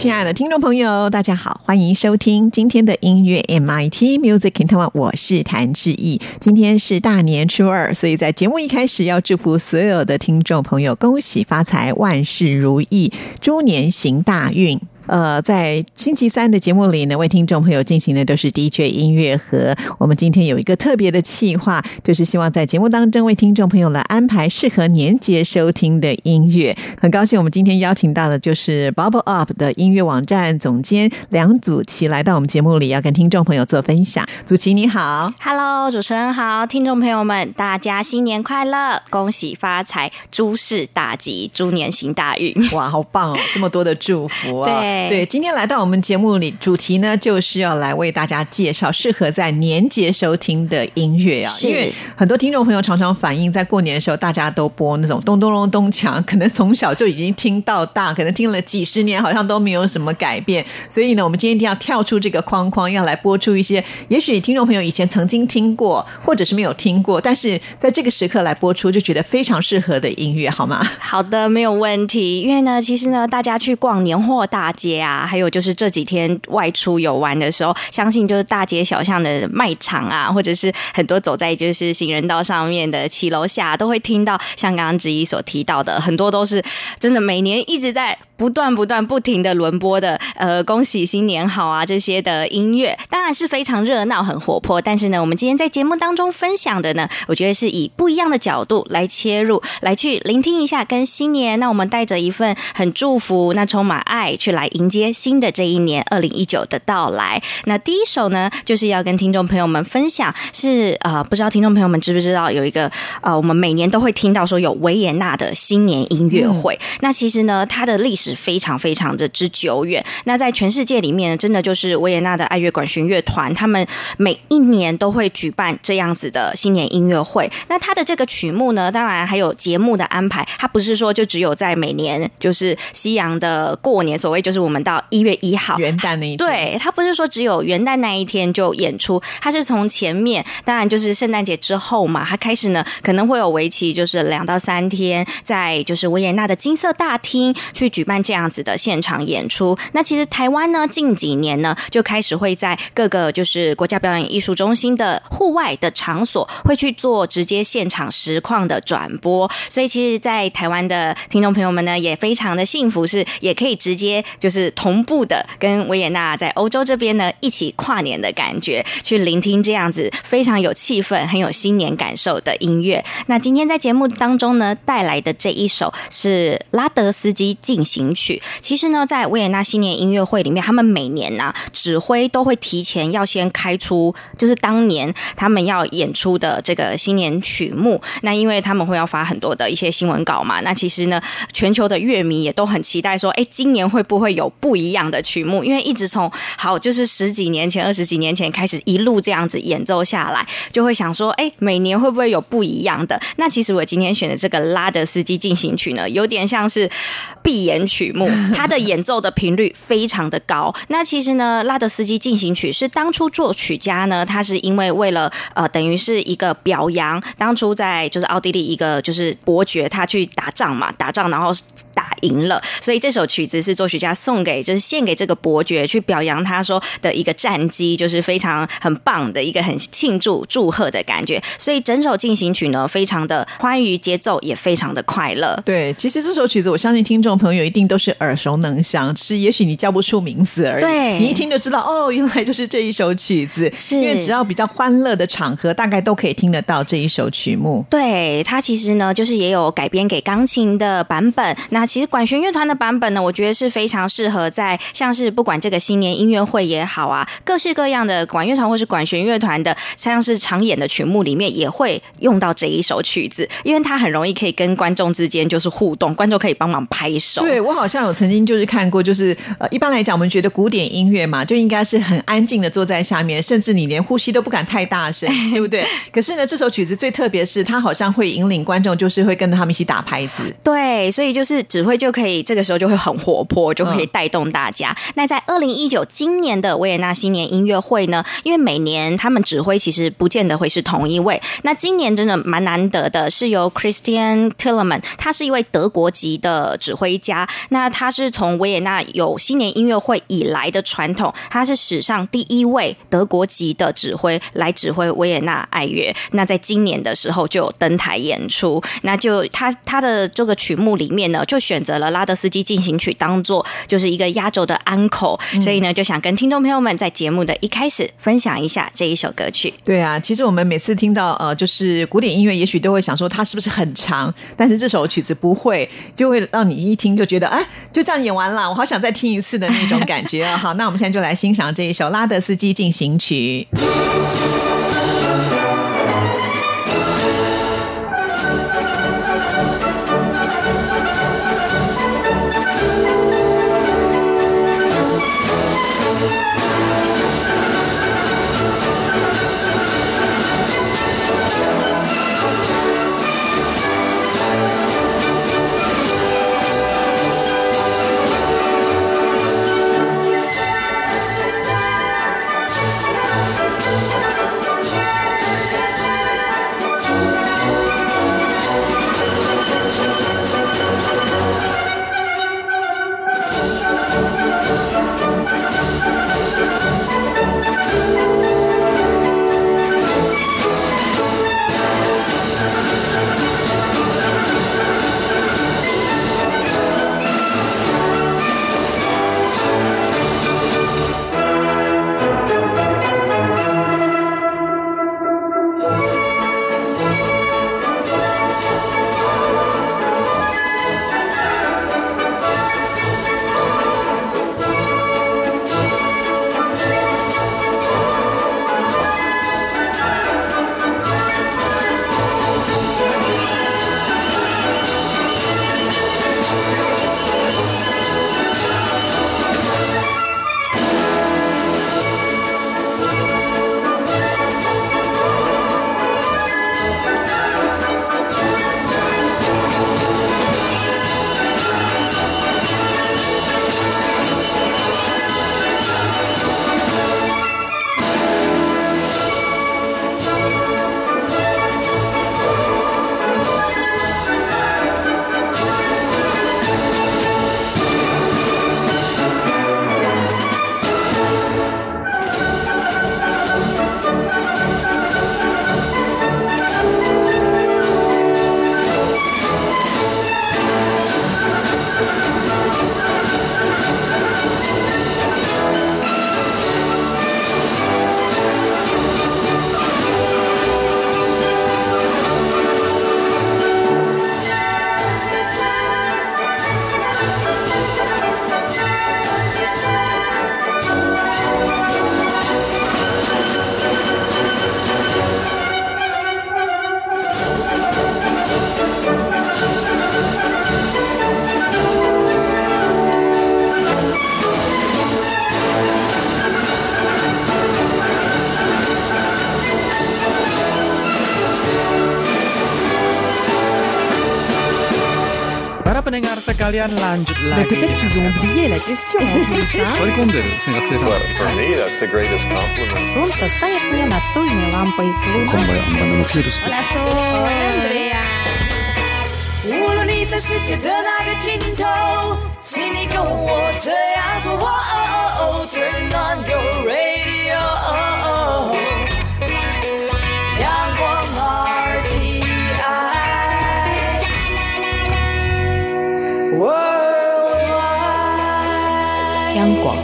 亲爱的听众朋友，大家好，欢迎收听今天的音乐 MIT Music in Taiwan，我是谭志毅。今天是大年初二，所以在节目一开始要祝福所有的听众朋友，恭喜发财，万事如意，猪年行大运。呃，在星期三的节目里呢，为听众朋友进行的都是 DJ 音乐盒。我们今天有一个特别的企划，就是希望在节目当中为听众朋友来安排适合年节收听的音乐。很高兴我们今天邀请到的就是 Bubble Up 的音乐网站总监梁祖琪来到我们节目里，要跟听众朋友做分享。祖琪你好，Hello，主持人好，听众朋友们，大家新年快乐，恭喜发财，诸事大吉，猪年行大运。哇，好棒哦，这么多的祝福啊！对。对，今天来到我们节目里，主题呢就是要来为大家介绍适合在年节收听的音乐啊。因为很多听众朋友常常反映，在过年的时候，大家都播那种咚咚咚咚锵，可能从小就已经听到大，可能听了几十年，好像都没有什么改变。所以呢，我们今天一定要跳出这个框框，要来播出一些，也许听众朋友以前曾经听过，或者是没有听过，但是在这个时刻来播出，就觉得非常适合的音乐，好吗？好的，没有问题。因为呢，其实呢，大家去逛年货大街。啊，还有就是这几天外出游玩的时候，相信就是大街小巷的卖场啊，或者是很多走在就是行人道上面的骑楼下，都会听到像刚刚之一所提到的，很多都是真的每年一直在。不断不断不停的轮播的，呃，恭喜新年好啊这些的音乐，当然是非常热闹很活泼。但是呢，我们今天在节目当中分享的呢，我觉得是以不一样的角度来切入，来去聆听一下跟新年。那我们带着一份很祝福，那充满爱，去来迎接新的这一年二零一九的到来。那第一首呢，就是要跟听众朋友们分享，是呃，不知道听众朋友们知不知道有一个呃，我们每年都会听到说有维也纳的新年音乐会。那其实呢，它的历史。非常非常的之久远。那在全世界里面，真的就是维也纳的爱乐管弦乐团，他们每一年都会举办这样子的新年音乐会。那它的这个曲目呢，当然还有节目的安排，它不是说就只有在每年就是西洋的过年，所谓就是我们到一月一号元旦那一天，对，他不是说只有元旦那一天就演出，他是从前面，当然就是圣诞节之后嘛，他开始呢可能会有为期就是两到三天，在就是维也纳的金色大厅去举办。这样子的现场演出，那其实台湾呢，近几年呢就开始会在各个就是国家表演艺术中心的户外的场所，会去做直接现场实况的转播。所以，其实，在台湾的听众朋友们呢，也非常的幸福，是也可以直接就是是同步的跟维也纳在欧洲这边呢一起跨年的感觉，去聆听这样子非常有气氛、很有新年感受的音乐。那今天在节目当中呢，带来的这一首是拉德斯基进行。曲其实呢，在维也纳新年音乐会里面，他们每年呢指挥都会提前要先开出，就是当年他们要演出的这个新年曲目。那因为他们会要发很多的一些新闻稿嘛，那其实呢，全球的乐迷也都很期待说，哎，今年会不会有不一样的曲目？因为一直从好就是十几年前、二十几年前开始一路这样子演奏下来，就会想说，哎，每年会不会有不一样的？那其实我今天选的这个拉德斯基进行曲呢，有点像是闭眼曲。曲目，它的演奏的频率非常的高。那其实呢，拉德斯基进行曲是当初作曲家呢，他是因为为了呃，等于是一个表扬当初在就是奥地利一个就是伯爵，他去打仗嘛，打仗然后打赢了，所以这首曲子是作曲家送给就是献给这个伯爵去表扬他说的一个战绩，就是非常很棒的一个很庆祝祝贺的感觉。所以整首进行曲呢，非常的欢愉，节奏也非常的快乐。对，其实这首曲子，我相信听众朋友一定。都是耳熟能详，是也许你叫不出名字而已。对，你一听就知道，哦，原来就是这一首曲子。是因为只要比较欢乐的场合，大概都可以听得到这一首曲目。对，它其实呢，就是也有改编给钢琴的版本。那其实管弦乐团的版本呢，我觉得是非常适适合在像是不管这个新年音乐会也好啊，各式各样的管乐团或是管弦乐团的，像是常演的曲目里面也会用到这一首曲子，因为它很容易可以跟观众之间就是互动，观众可以帮忙拍手。对我好像有曾经就是看过，就是呃，一般来讲，我们觉得古典音乐嘛，就应该是很安静的坐在下面，甚至你连呼吸都不敢太大声，对不对？可是呢，这首曲子最特别是它好像会引领观众，就是会跟着他们一起打拍子。对，所以就是指挥就可以这个时候就会很活泼，就可以带动大家。那在二零一九今年的维也纳新年音乐会呢，因为每年他们指挥其实不见得会是同一位，那今年真的蛮难得的，是由 Christian Tillman，他是一位德国籍的指挥家。那他是从维也纳有新年音乐会以来的传统，他是史上第一位德国籍的指挥来指挥维也纳爱乐。那在今年的时候就有登台演出，那就他他的这个曲目里面呢，就选择了拉德斯基进行曲当做就是一个压轴的安口，所以呢就想跟听众朋友们在节目的一开始分享一下这一首歌曲。对啊，其实我们每次听到呃，就是古典音乐，也许都会想说它是不是很长，但是这首曲子不会，就会让你一听就觉得哎，就这样演完了，我好想再听一次的那种感觉啊。好，那我们现在就来欣赏这一首拉德斯基进行曲。sekalian lanjut lagi. Peut-être qu'ils ont oublié la question en plus. hein. 割り込んでる戦学生さん Well, for me, that's the greatest compliment. Солнце стоит мне настольной лампой. こんばんはバナナのフィールス Hola, Sol. 无论你在世界的哪个尽头，请你跟我这样做。哦 Turn on your radio， 广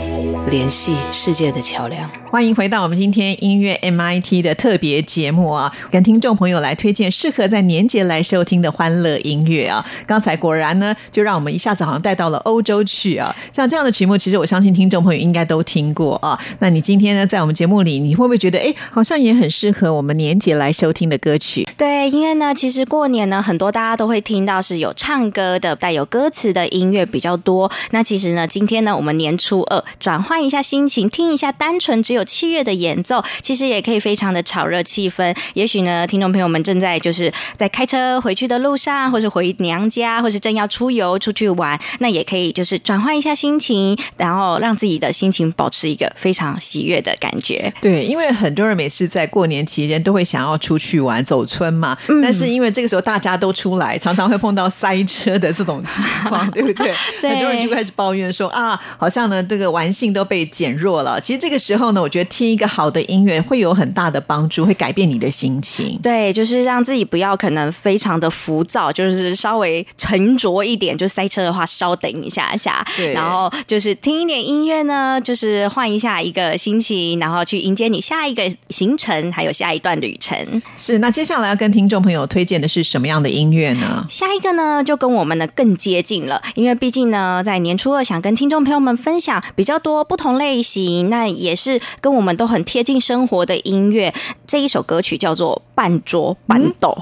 联系世界的桥梁。欢迎回到我们今天音乐 MIT 的特别节目啊，跟听众朋友来推荐适合在年节来收听的欢乐音乐啊。刚才果然呢，就让我们一下子好像带到了欧洲去啊。像这样的曲目，其实我相信听众朋友应该都听过啊。那你今天呢，在我们节目里，你会不会觉得，哎，好像也很适合我们年节来收听的歌曲？对，因为呢，其实过年呢，很多大家都会听到是有唱歌的、带有歌词的音乐比较多。那其实呢，今天呢，我们年初二转换一下心情，听一下单纯只有器乐的演奏，其实也可以非常的炒热气氛。也许呢，听众朋友们正在就是在开车回去的路上，或是回娘家，或是正要出游出去玩，那也可以就是转换一下心情，然后让自己的心情保持一个非常喜悦的感觉。对，因为很多人每次在过年期间都会想要出去玩、走村嘛，嗯但是因为这个时候大家都出来，常常会碰到塞车的这种情况，对不对？对很多人就开始抱怨说啊，好像呢这个玩性都被减弱了。其实这个时候呢，我觉得听一个好的音乐会有很大的帮助，会改变你的心情。对，就是让自己不要可能非常的浮躁，就是稍微沉着一点。就塞车的话，稍等一下下，对然后就是听一点音乐呢，就是换一下一个心情，然后去迎接你下一个行程，还有下一段旅程。是，那接下来要跟听众朋友推荐的是什么样的音乐呢？下一个呢，就跟我们呢更接近了，因为毕竟呢，在年初二想跟听众朋友们分享比较多不同类型，那也是跟我们都很贴近生活的音乐。这一首歌曲叫做《半桌半斗》，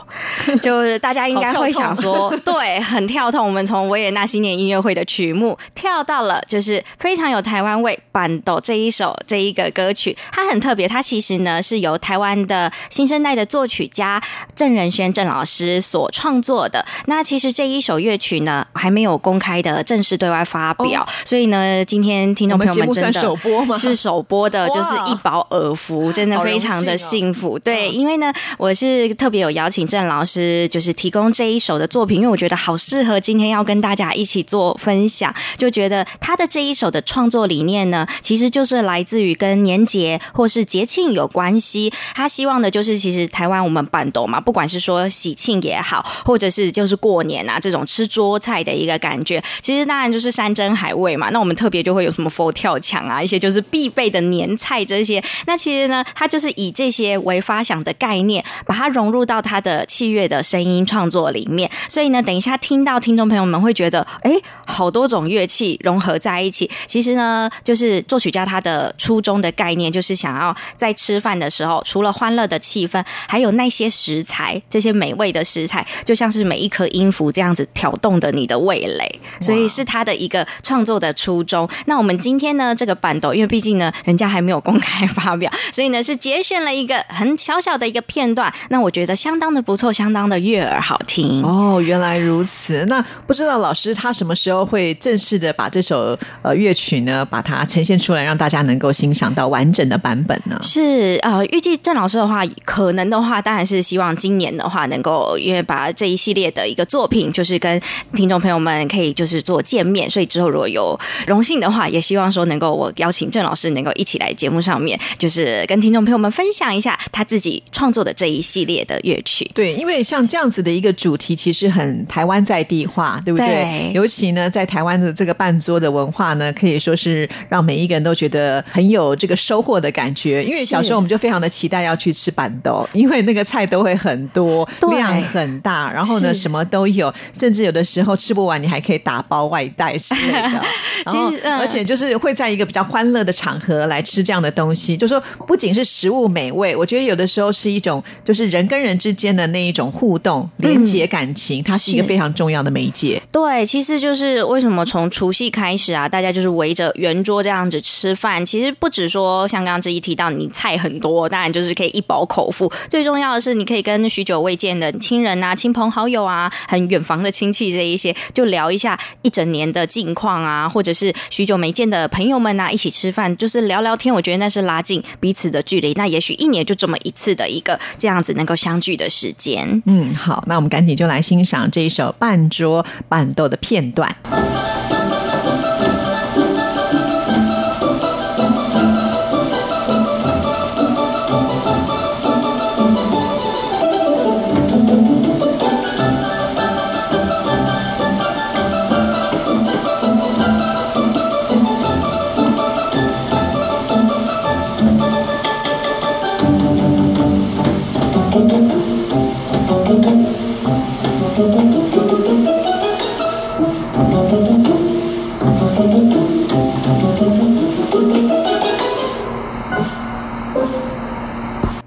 就是大家应该会想说，对，很跳痛。我们从维也纳新年音乐会的曲目。跳到了，就是非常有台湾味《半斗》这一首这一个歌曲，它很特别，它其实呢是由台湾的新生代的作曲家郑仁轩郑老师所创作的。那其实这一首乐曲呢还没有公开的正式对外发表，所以呢，今天听众朋友们真的首播吗？是首播的，就是一饱耳福，真的非常的幸福。对，嗯。因为呢，我我是特别有邀请郑老师，就是提供这一首的作品，因为我觉得好适合今天要跟大家一起做分享，就觉得他的这一首的创作理念呢，其实就是来自于跟年节或是节庆有关系。他希望的就是，其实台湾我们板斗嘛，不管是说喜庆也好，或者是就是过年啊这种吃桌菜的一个感觉，其实当然就是山珍海味嘛。那我们特别就会有什么佛跳墙啊，一些就是必备的年菜这些。那其实呢，它就是以这些为发想的概念，把它融入到他的器乐的声音创作里面。所以呢，等一下听到听众朋友们会觉得，哎，好多种乐器融合在一起。其实呢，就是作曲家他的初衷的概念，就是想要在吃饭的时候，除了欢乐的气氛，还有那些食材，这些美味的食材，就像是每一颗音符这样子挑动的你的味蕾。所以是他的一个创作的初衷。那我们今天呢，这个伴奏，因为毕竟呢，人家还没有公开发表，所以呢是节选了一个很小小的一个片段。那我觉得相当的不错，相当的悦耳好听。哦，原来如此。那不知道老师他什么时候会正式的把这首呃乐曲呢，把它呈现出来，让大家能够欣赏到完整的版本呢？是呃，预计郑老师的话，可能的话，当然是希望今年的话，能够因为把这一系列的一个作品，就是跟听众朋友们可以就是做见面，所以之后如果有荣幸的话，也希望说能够我邀请郑老师能够一起来节目上面，就是跟听众朋友们分享一下他自己创作的这一系列的乐曲。对，因为像这样子的一个主题，其实很台湾在地化，对不对？对尤其呢，在台湾的这个半桌的文化呢，可以说是让每一个人都觉得很有这个收获的感觉。因为小时候我们就非常的期待要去吃板豆，因为那个菜都会很多，量很大，然后呢什么都有，甚至有的时候吃不完，你还可以打包外带之类的。而且就是会在一个比较欢乐的场合来吃这样的东西，就说不仅是食物美味，我觉得有的时候是一种就是人跟人之间的那一种互动、连接感情，它是一个非常重要的媒介。对，其实就是为什么从除夕开始啊，大家就是围着圆桌这样子吃饭。其实不止说像刚刚这一提到，你菜很多，当然就是可以一饱口福。最重要的是，你可以跟许久未见的亲人啊、亲朋好友啊、很远房的亲戚这一些，就聊一下一整年的近况啊，或者是许久没见的朋友们啊，一起吃饭，就是聊聊天。我觉得那是拉近彼此的距离。那也许一年就这么一次的一个这样子能够相聚的时间。嗯，好，那我们赶紧就来欣赏这一首半桌半豆的片段。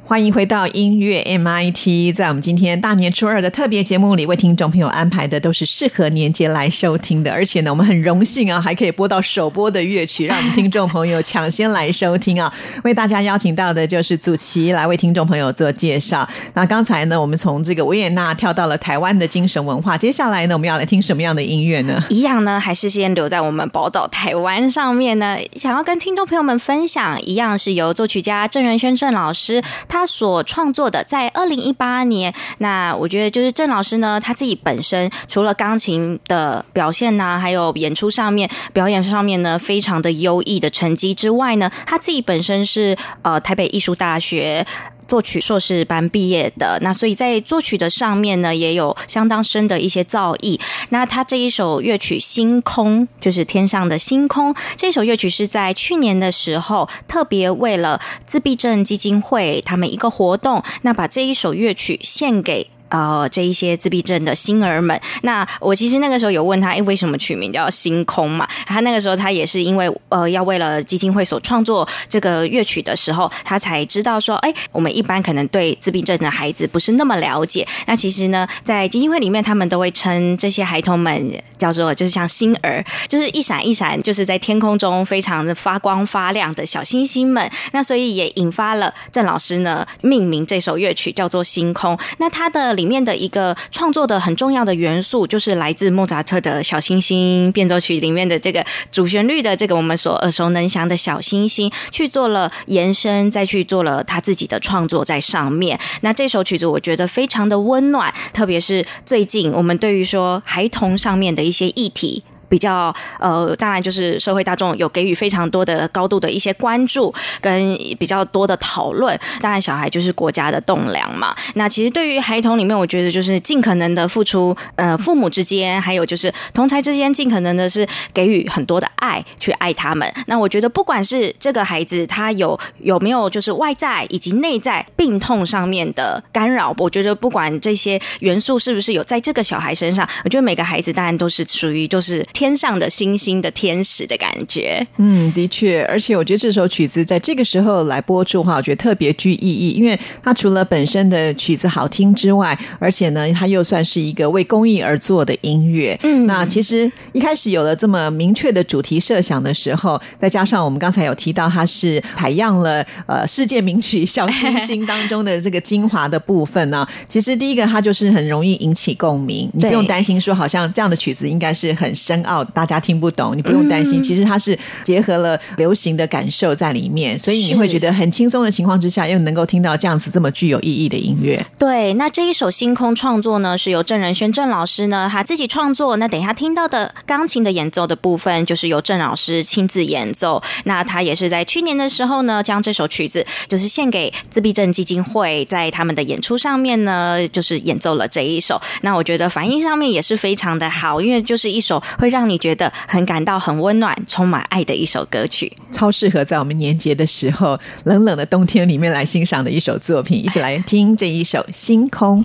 欢迎回到音乐 MIT，在我们今天大年初二的特别节目里，为听众朋友安排的都是适合年节来收听的，而且呢，我们很荣幸啊，还可以播到首播的乐曲，让我们听众朋友抢先来收听啊。为大家邀请到的就是祖奇来为听众朋友做介绍。那刚才呢，我们从这个维也纳跳到了台湾的精神文化，接下来呢，我们要来听什么样的音乐呢？一样呢，还是先留在我们宝岛台湾上面呢？想要跟听众朋友们分享，一样是由作曲家郑仁轩郑老师他他所创作的，在二零一八年。那我觉得就是郑老师呢，他自己本身除了钢琴的表现呐、还有演出上面、表演上面呢，非常的优异的成绩之外呢，他自己本身是呃台北艺术大学。作曲硕士班毕业的，那所以在作曲的上面呢，也有相当深的一些造诣。那他这一首乐曲《星空》，就是天上的星空，这首乐曲是在去年的时候特别为了自闭症基金会他们一个活动，那把这一首乐曲献给。呃，这一些自闭症的星儿们，那我其实那个时候有问他，哎，为什么取名叫星空嘛？他那个时候他也是因为呃，要为了基金会所创作这个乐曲的时候，他才知道说，哎，我们一般可能对自闭症的孩子不是那么了解。那其实呢，在基金会里面，他们都会称这些孩童们叫做就是像星儿，就是一闪一闪，就是在天空中非常的发光发亮的小星星们。那所以也引发了郑老师呢命名这首乐曲叫做《星空》。那他的里面的一个创作的很重要的元素，就是来自莫扎特的小星星变奏曲里面的这个主旋律的这个我们所耳熟能详的小星星，去做了延伸，再去做了他自己的创作在上面。那这首曲子我觉得非常的温暖，特别是最近我们对于说孩童上面的一些议题。比较呃，当然就是社会大众有给予非常多的高度的一些关注跟比较多的讨论。当然，小孩就是国家的栋梁嘛。那其实对于孩童里面，我觉得就是尽可能的付出，呃，父母之间还有就是同才之间，尽可能的是给予很多的爱，去爱他们。那我觉得，不管是这个孩子他有有没有就是外在以及内在病痛上面的干扰，我觉得不管这些元素是不是有在这个小孩身上，我觉得每个孩子当然都是属于就是天上的星星的天使的感觉。嗯，的确，而且我觉得这首曲子在这个时候来播出的话，我觉得特别具意义，因为它除了本身的曲子好听之外，而且呢，它又算是一个为公益而做的音乐。嗯，那其实一开始有了这么明确的主题设想的时候，再加上我们刚才有提到，它是采样了呃世界名曲《小星星》当中的这个精华的部分呢。其实第一个，它就是很容易引起共鸣，你不用担心说好像这样的曲子应该是很深奥，大家听不懂，你不用担心。其实它是结合了流行的感受在里面，所以你会觉得很轻松的情况之下，又能够听到这样子这么具有意义的音乐。对，那这一首《星空》创作呢，是由郑仁轩郑老师呢他自己创作。那等一下听到的钢琴的演奏的部分，就是由郑老师亲自演奏。那他也是在去年的时候呢，将这首曲子就是献给自闭症基金会，在他们的演出上面呢，就是演奏了这一首。那我觉得反应上面也是非常的好，因为就是一首会让让你觉得很感到很温暖、充满爱的一首歌曲。超适合在我们年节的时候，冷冷的冬天里面来欣赏的一首作品。一起来听这一首《星空》。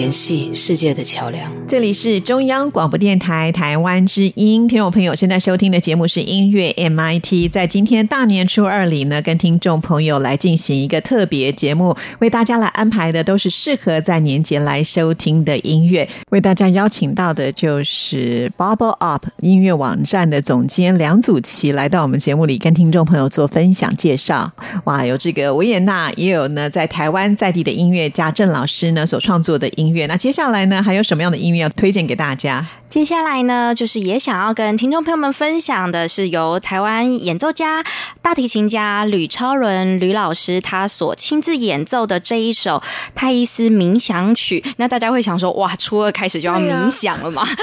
联系世界的桥梁。这里是中央广播电台台湾之音，听众朋友现在收听的节目是音乐 MIT。在今天大年初二里呢，跟听众朋友来进行一个特别节目，为大家来安排的都是适合在年节来收听的音乐。为大家邀请到的就是 Bubble Up 音乐网站的总监梁祖琪来到我们节目里，跟听众朋友做分享介绍。哇，有这个维也纳，也有呢在台湾在地的音乐家郑老师呢所创作的音乐。那接下来呢，还有什么样的音乐要推荐给大家？接下来呢，就是也想要跟听众朋友们分享的是由台湾演奏家、大提琴家吕超伦吕老师他所亲自演奏的这一首泰伊斯冥想曲。那大家会想说，哇，初二开始就要冥想了吗？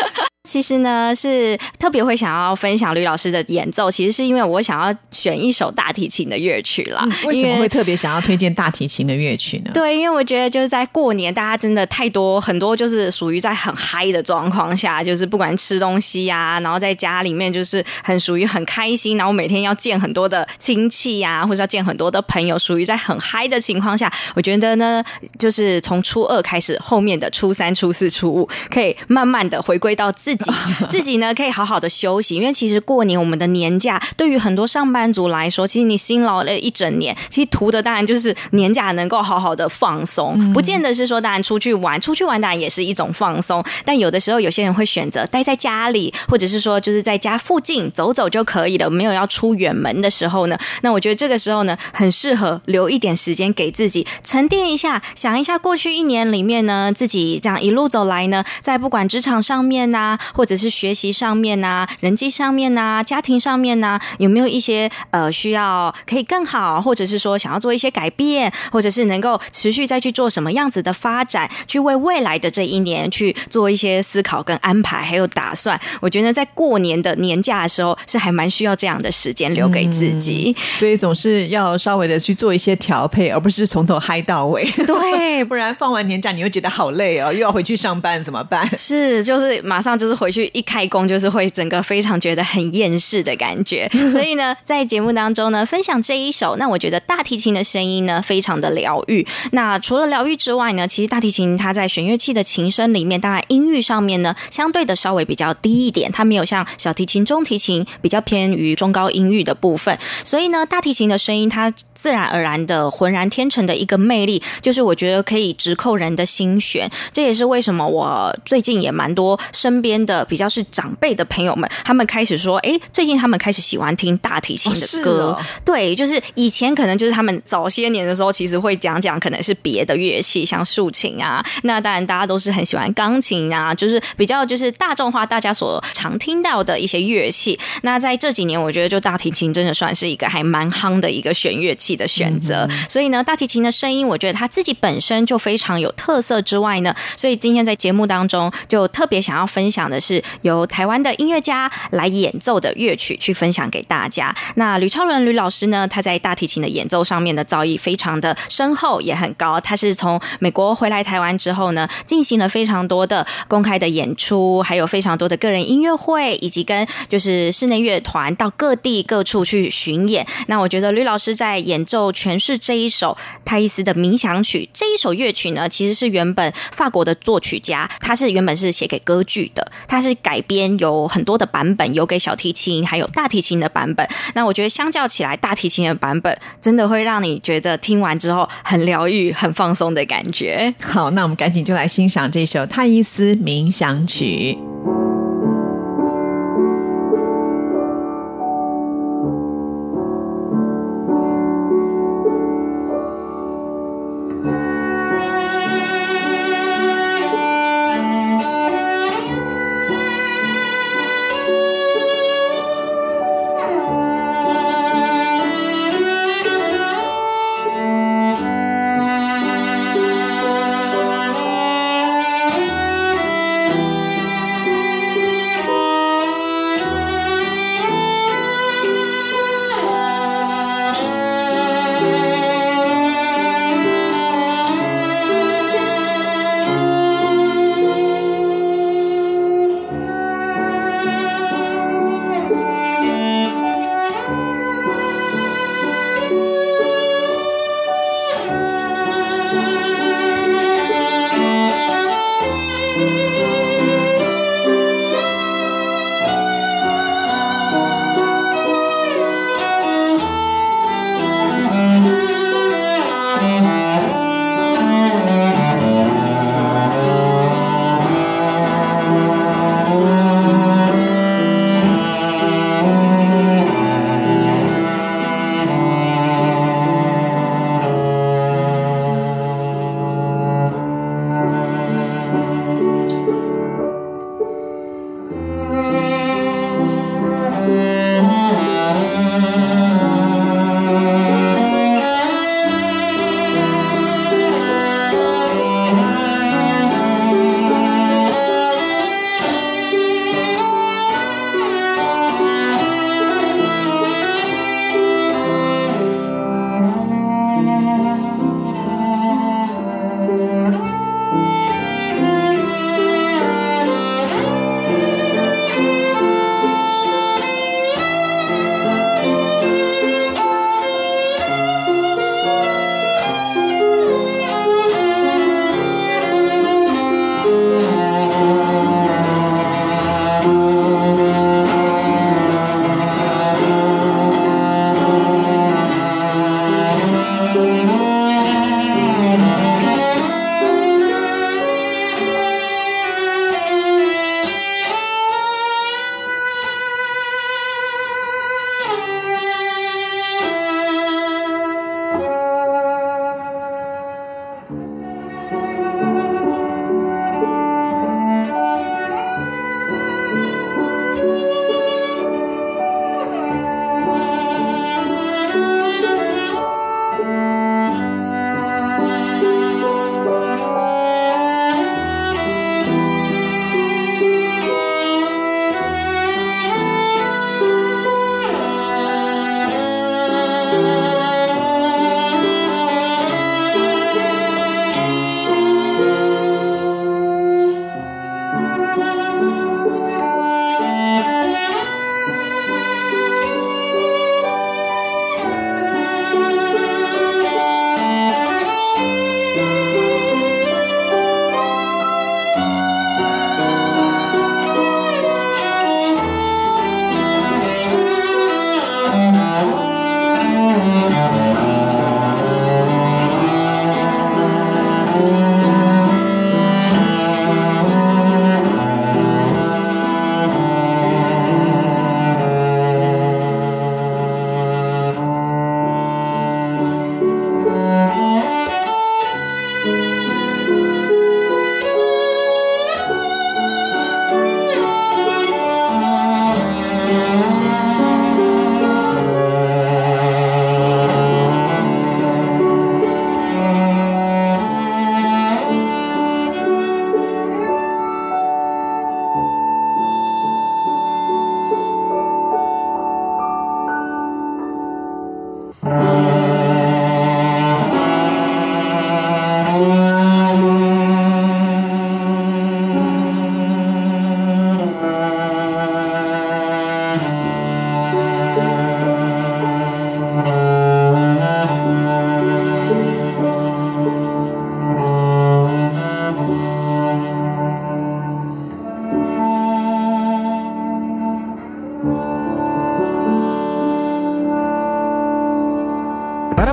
其实呢，是特别会想要分享吕老师的演奏，其实是因为我想要选一首大提琴的乐曲啦。为什么会特别想要推荐大提琴的乐曲呢？对，因为我觉得就是在过年，大家真的太多很多，就是属于在很嗨的状况下，就是不管吃东西呀、然后在家里面就是很属于很开心，然后每天要见很多的亲戚呀、或者要见很多的朋友，属于在很嗨的情况下，我觉得呢，就是从初二开始，后面的初三、初四、初五，可以慢慢的回归到自己，自己呢可以好好的休息，因为其实过年我们的年假对于很多上班族来说，其实你辛劳了一整年，其实图的当然就是年假能够好好的放松，不见得是说当然出去玩，出去玩当然也是一种放松，但有的时候有些人会选择待在家里，或者是说就是在家附近走走就可以了，没有要出远门的时候呢，那我觉得这个时候呢，很适合留一点时间给自己沉淀一下，想一下过去一年里面呢，自己这样一路走来呢，在不管职场上面呐、或者是学习上面呐、人际上面呐、家庭上面呐、有没有一些呃需要可以更好，或者是说想要做一些改变，或者是能够持续再去做什么样子的发展，去为未来的这一年去做一些思考跟安排，还有打算。我觉得在过年的年假的时候，是还蛮需要这样的时间留给自己。所以总是要稍微的去做一些调配，而不是从头嗨到尾。对 不然放完年假你会觉得好累哦，又要回去上班怎么办？是，就是马上就是回去一开工，就是会整个非常觉得很厌世的感觉。所以呢，在节目当中呢，分享这一首，那我觉得大提琴的声音呢，非常的疗愈。那除了疗愈之外呢，其实大提琴它在弦乐器的琴声里面，当然音域上面呢，相对的稍微比较低一点，它没有像小提琴、中提琴比较偏于中高音域的部分。所以呢，大提琴的声音它自然而然的浑然天成的一个魅力，就是我觉得可以直扣人的心弦。这也是为什么我最近也蛮多身边的比较是长辈的朋友们，他们开始说，哎，最近他们开始喜欢听大提琴的歌。哦对，就是以前可能就是他们早些年的时候，其实会讲讲可能是别的乐器，像竖琴啊。那当然大家都是很喜欢钢琴啊，就是比较就是大众化，大家所常听到的一些乐器。那在这几年，我觉得就大提琴真的算是一个还蛮夯的一个选乐器的选择。所以呢，大提琴的声音，我觉得它自己本身就非常有特色之外呢，所以今天在节目当中就特别想要分享的是由台湾的音乐家来演奏的乐曲，去分享给大家。那吕超伦吕老师呢，他在大提琴的演奏上面的造诣非常的深厚，也很高。他是从美国回来台湾之后呢，进行了非常多的公开的演出，还有非常多的个人音乐会，以及跟就是室内乐团到各地各处去巡演。那我觉得吕老师在演奏诠释这一首泰伊斯的冥想曲这一首乐曲呢，其实是原本法国的作曲家，他是原本是写给歌剧的，他是改编有很多的版本，有给小提琴还有大提琴的版本。那我觉得相较起来，大提琴的版本真的会让你觉得听完之后很疗愈、很放松的感觉。好，那我们赶紧就来欣赏这首泰伊斯思冥想曲。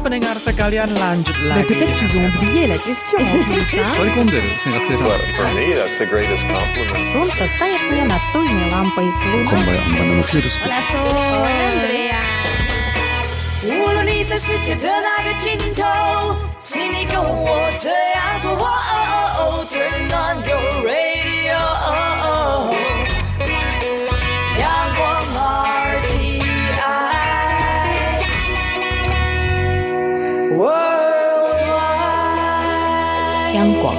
pendengar sekalian lanjut Mais lagi. peut-être qu'ils ont oublié la question en plus, hein. 取り込んでる生活性 But for me, that's the greatest compliment. Солнце стоит мне настольной лампой. こんばんは、本場のフィールスピ Hola, Andrea. 无论你在世界的哪个尽头，请你跟我这样做。哦哦哦，Turn on your radio。 广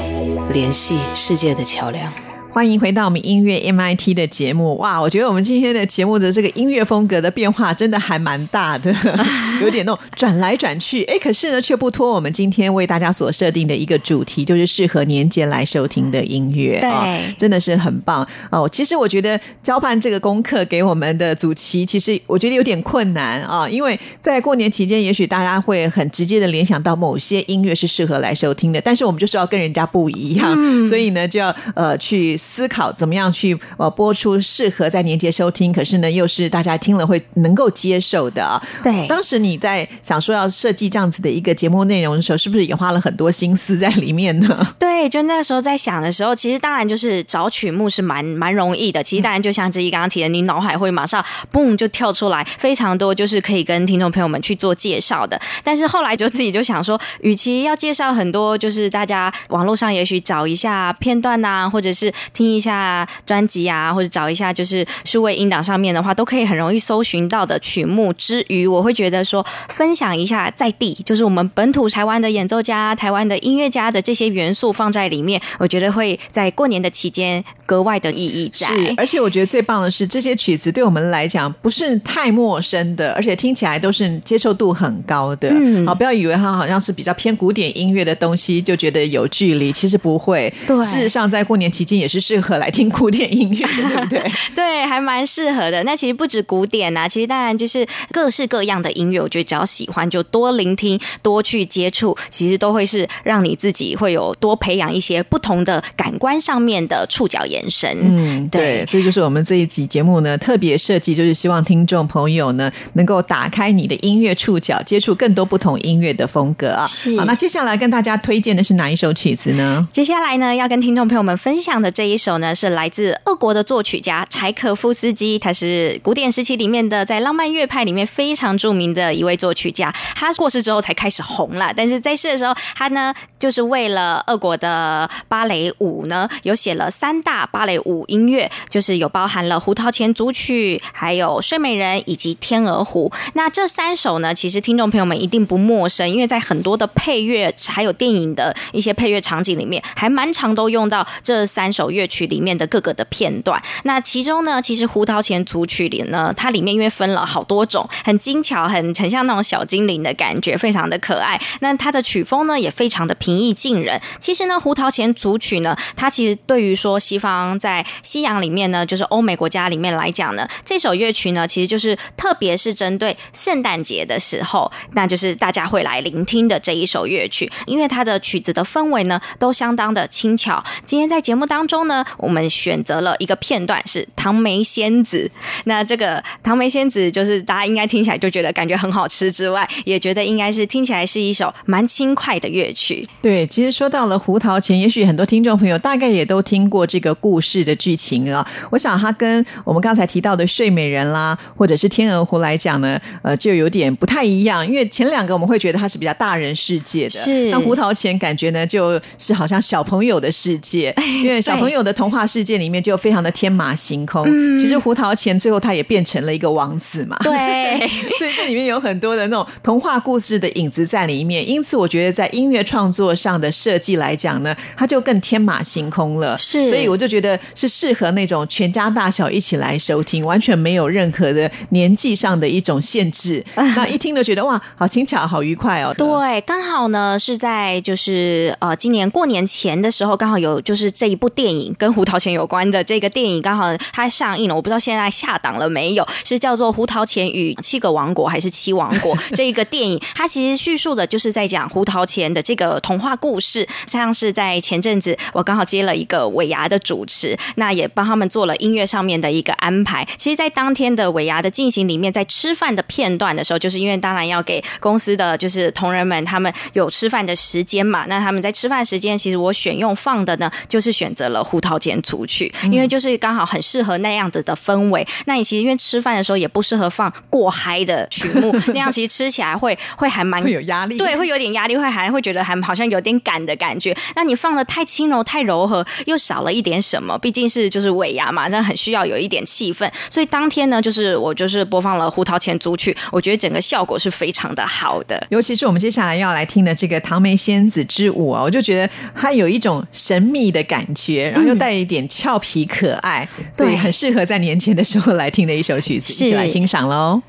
联系世界的桥梁。欢迎回到我们音乐 MIT 的节目。哇，我觉得我们今天的节目的这个音乐风格的变化真的还蛮大的，有点那种转来转去。哎，可是呢，却不脱我们今天为大家所设定的一个主题，就是适合年节来收听的音乐。对啊真的是很棒哦。其实我觉得交办这个功课给我们的主题，其实我觉得有点困难啊，因为在过年期间，也许大家会很直接的联想到某些音乐是适合来收听的，但是我们就是要跟人家不一样，所以呢，就要呃去思考怎么样去呃播出适合在年节收听，可是呢又是大家听了会能够接受的啊。对当时你在想说要设计这样子的一个节目内容的时候，是不是也花了很多心思在里面呢？对，就那个时候在想的时候，其实当然就是找曲目是蛮蛮容易的。其实当然就像志毅刚刚提的，你脑海会马上嘣就跳出来非常多，就是可以跟听众朋友们去做介绍的。但是后来就自己就想说，与其要介绍很多，就是大家网络上也许找一下片段呐、或者是听一下专辑啊，或者找一下就是数位音档上面的话，都可以很容易搜寻到的曲目之余，我会觉得说分享一下在地，就是我们本土台湾的演奏家、台湾的音乐家的这些元素放在里面，我觉得会在过年的期间格外的意义在。是，而且我觉得最棒的是，这些曲子对我们来讲不是太陌生的，而且听起来都是接受度很高的。嗯好，不要以为它好像是比较偏古典音乐的东西，就觉得有距离，其实不会。对事实上在过年期间也是适合来听古典音乐，对不对？对，还蛮适合的。那其实不止古典呐、其实当然就是各式各样的音乐，我觉得只要喜欢就多聆听、多去接触，其实都会是让你自己会有多培养一些不同的感官上面的触角延伸。嗯，对，这就是我们这一集节目呢特别设计，就是希望听众朋友呢能够打开你的音乐触角，接触更多不同音乐的风格啊。是好，那接下来跟大家推荐的是哪一首曲子呢？接下来呢，要跟听众朋友们分享的这这一首呢，是来自俄国的作曲家柴可夫斯基，他是古典时期里面的在浪漫乐派里面非常著名的一位作曲家。他过世之后才开始红了，但是在世的时候，他呢就是为了俄国的芭蕾舞呢，有写了三大芭蕾舞音乐，就是有包含了《胡桃钳组曲》、还有《睡美人》以及《天鹅湖》。那这三首呢，其实听众朋友们一定不陌生，因为在很多的配乐还有电影的一些配乐场景里面，还蛮常都用到这三首乐曲里面的各个的片段。那其中呢，其实《胡桃钳组曲》里呢，它里面因为分了好多种，很精巧，很很像那种小精灵的感觉，非常的可爱。那它的曲风呢，也非常的平易近人。其实呢，《胡桃钳组曲》呢，它其实对于说西方在西洋里面呢，就是欧美国家里面来讲呢，这首乐曲呢，其实就是特别是针对圣诞节的时候，那就是大家会来聆听的这一首乐曲，因为它的曲子的氛围呢，都相当的轻巧。今天在节目当中呢，我们选择了一个片段是唐梅仙子。那这个唐梅仙子，就是大家应该听起来就觉得感觉很好吃之外，也觉得应该是听起来是一首蛮轻快的乐曲。对，其实说到了胡桃钳，也许很多听众朋友大概也都听过这个故事的剧情了。我想它跟我们刚才提到的《睡美人》啦，或者是《天鹅湖》来讲呢，呃，就有点不太一样。因为前两个我们会觉得它是比较大人世界的，是那胡桃钳感觉呢，就是好像小朋友的世界，因为小朋友的童话世界里面就非常的天马行空。其实胡桃钳最后他也变成了一个王子嘛，对，所以这里面有很多的那种童话故事的影子在里面。因此，我觉得在音乐创作上的设计来讲呢，它就更天马行空了。是所以我就觉得是适合那种全家大小一起来收听，完全没有任何的年纪上的一种限制。那一听就觉得哇，好轻巧，好愉快哦。对，刚好呢是在就是呃今年过年前的时候，刚好有就是这一部电影跟胡桃钳有关的这个电影，刚好它上映了。我不知道现在下档了没有，是叫做《胡桃钳与七个王国》还是七王国这一个电影？它其实叙述的就是在讲胡桃钳的这个童话故事。像是在前阵子，我刚好接了一个尾牙的主持，那也帮他们做了音乐上面的一个安排。其实，在当天的尾牙的进行里面，在吃饭的片段的时候，就是因为当然要给公司的就是同仁们他们有吃饭的时间嘛。那他们在吃饭时间，其实我选用放的呢，就是选择了胡桃钳出去，因为就是刚好很适合那样子的氛围。那你其实因为吃饭的时候也不适合放过嗨的曲目，那样其实吃起来会会还蛮会有压力，对，会有点压力，会还会觉得还好像有点赶的感觉。那你放的太轻柔、太柔和，又少了一点什么？毕竟是就是尾牙嘛，那很需要有一点气氛。所以当天呢，就是我就是播放了胡桃钳组曲，我觉得整个效果是非常的好的。尤其是我们接下来要来听的这个《唐梅仙子之舞》啊，我就觉得它有一种神秘的感觉，然后又带一点俏皮可爱，所以很适合在年前的时候来听的一首曲子，一起来欣赏喽。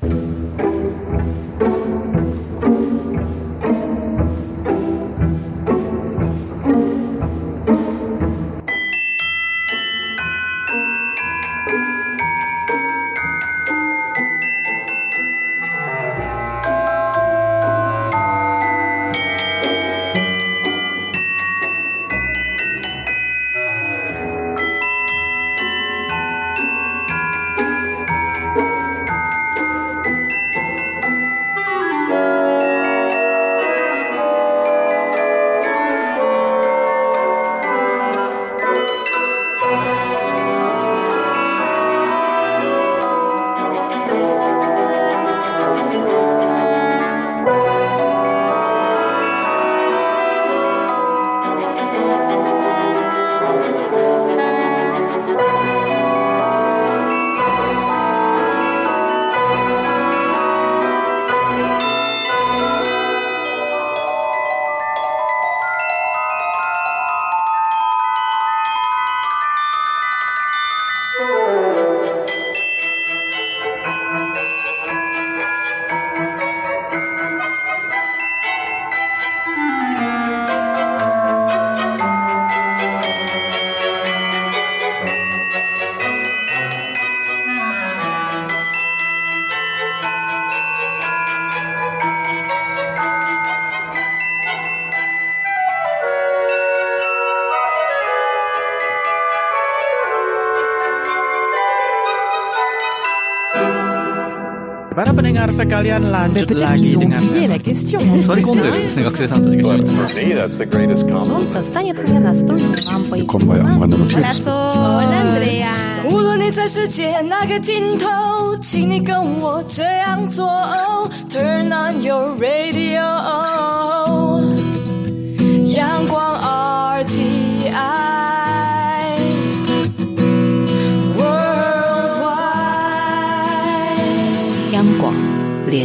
pendengar sekalian Mais lanjut peut-être lagi qu'ils ont dengan oublié la saya. question. 座り込んでるですね、学生さんたちが But 一緒に。 for me, that's the greatest compliment. Солнце станет мне настольной лампой. Hola, Andrea. 无论你在世界哪个尽头，请你跟我这样做。Turn on your radio，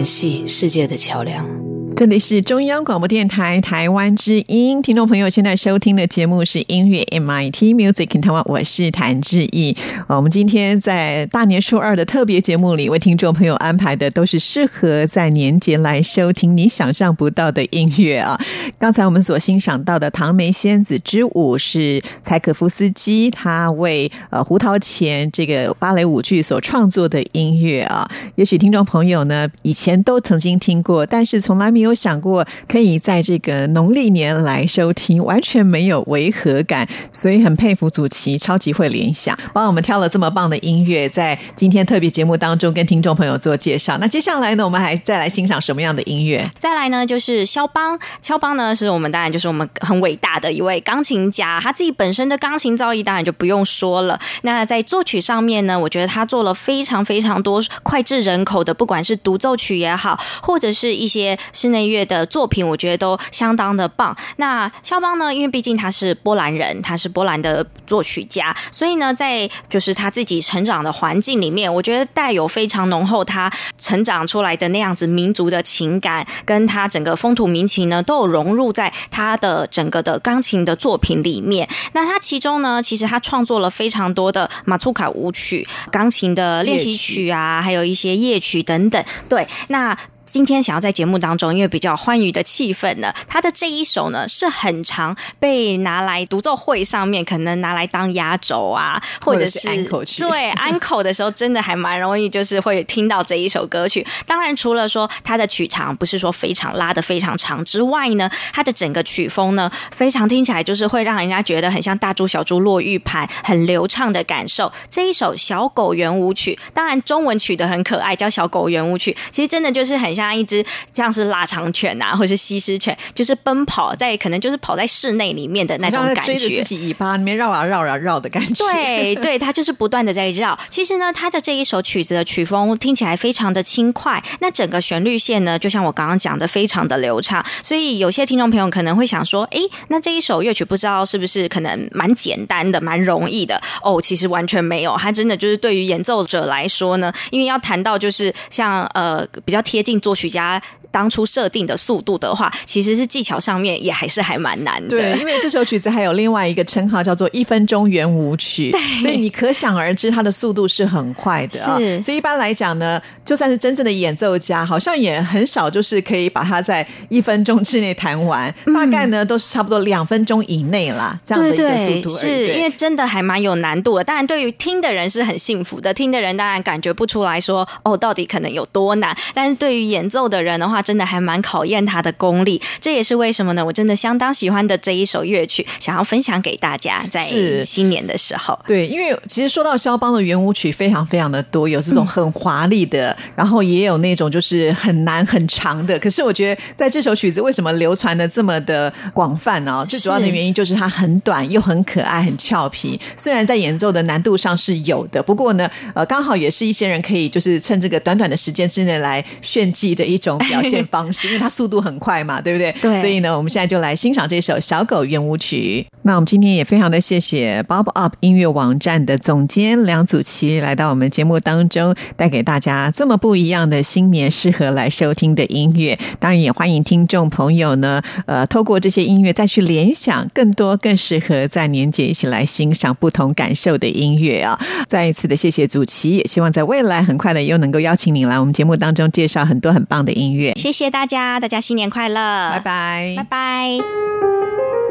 联系世界的桥梁。这里是中央广播电台台湾之音，听众朋友现在收听的节目是音乐 MIT Music in Taiwan，我是谭志毅。我们今天在大年初二的特别节目里，为听众朋友安排的都是适合在年节来收听你想象不到的音乐啊。刚才我们所欣赏到的《唐梅仙子之舞》是柴可夫斯基他为呃《胡桃钳》这个芭蕾舞剧所创作的音乐啊。也许听众朋友呢以前都曾经听过，但是从来没有有想过可以在这个农历年来收听，完全没有违和感，所以很佩服祖奇，超级会联想，帮我们挑了这么棒的音乐，在今天特别节目当中跟听众朋友做介绍。那接下来呢，我们还再来欣赏什么样的音乐？再来呢，就是肖邦。肖邦呢，是我们当然就是我们很伟大的一位钢琴家，他自己本身的钢琴造诣当然就不用说了。那在作曲上面呢，我觉得他做了非常非常多脍炙人口的，不管是独奏曲也好，或者是一些室内乐的作品，我觉得都相当的棒。那肖邦呢，因为毕竟他是波兰人，他是波兰的作曲家，所以呢，在就是他自己成长的环境里面，我觉得带有非常浓厚他成长出来的那样子民族的情感，跟他整个风土民情呢，都有融入在他的整个的钢琴的作品里面。那他其中呢，其实他创作了非常多的马祖卡舞曲、钢琴的练习曲啊，还有一些夜曲等等。对，那。今天想要在节目当中，因为比较欢愉的气氛呢，他的这一首呢是很常被拿来独奏会上面，可能拿来当压轴啊，或者或者是安口曲对安口的时候，真的还蛮容易，就是会听到这一首歌曲。当然，除了说它的曲长不是说非常拉的非常长之外呢，它的整个曲风呢，非常听起来就是会让人家觉得很像大珠小珠落玉盘，很流畅的感受。这一首小狗圆舞曲，当然中文取得很可爱，叫小狗圆舞曲，其实真的就是很像一只像是腊肠犬啊，或是西施犬，就是奔跑在可能就是跑在室内里面的那种感觉追着自。己尾巴 里面绕啊绕啊绕的感觉。对对，它就是不断的在绕。其实呢，它的这一首曲子的曲风听起来非常的轻快，那整个旋律线呢，就像我刚刚讲的，非常的流畅。所以有些听众朋友可能会想说，诶，那这一首乐曲不知道是不是可能蛮简单的、蛮容易的？哦，其实完全没有，它真的就是对于演奏者来说呢，因为要谈到就是像呃比较贴近作曲家当初设定的速度的话，其实是技巧上面也还是还蛮难的。对，因为这首曲子还有另外一个称号叫做一分钟圆舞曲，所以你可想而知它的速度是很快的啊。是所以一般来讲呢，就算是真正的演奏家，好像也很少就是可以把它在一分钟之内弹完，大概呢都是差不多两分钟以内啦，这样的一个速对对，度而已。是对因为真的还蛮有难度的。当然，对于听的人是很幸福的，听的人当然感觉不出来说哦，到底可能有多难。但是对于演奏的人的话，真的还蛮考验他的功力。这也是为什么呢？我真的相当喜欢的这一首乐曲，想要分享给大家，在新年的时候。对，因为其实说到肖邦的圆舞曲非常非常的多，有这种很华丽的，然后也有那种就是很难很长的。可是我觉得在这首曲子为什么流传的这么的广泛呢？最主要的原因就是它很短又很可爱、很俏皮。虽然在演奏的难度上是有的，不过呢，呃，刚好也是一些人可以就是趁这个短短的时间之内来炫技的一种表现方式，因为它速度很快嘛，对不对？对所以呢，我们现在就来欣赏这首《小狗圆舞曲》。那我们今天也非常的谢谢 Bob Up 音乐网站的总监梁祖琪来到我们节目当中，带给大家这么不一样的新年适合来收听的音乐。当然，也欢迎听众朋友呢，呃，透过这些音乐再去联想更多更适合在年节一起来欣赏不同感受的音乐啊！再一次的谢谢祖琪，也希望在未来很快的又能够邀请你来我们节目当中介绍很多很棒的音乐。谢谢大家，大家新年快乐，拜，拜，拜拜。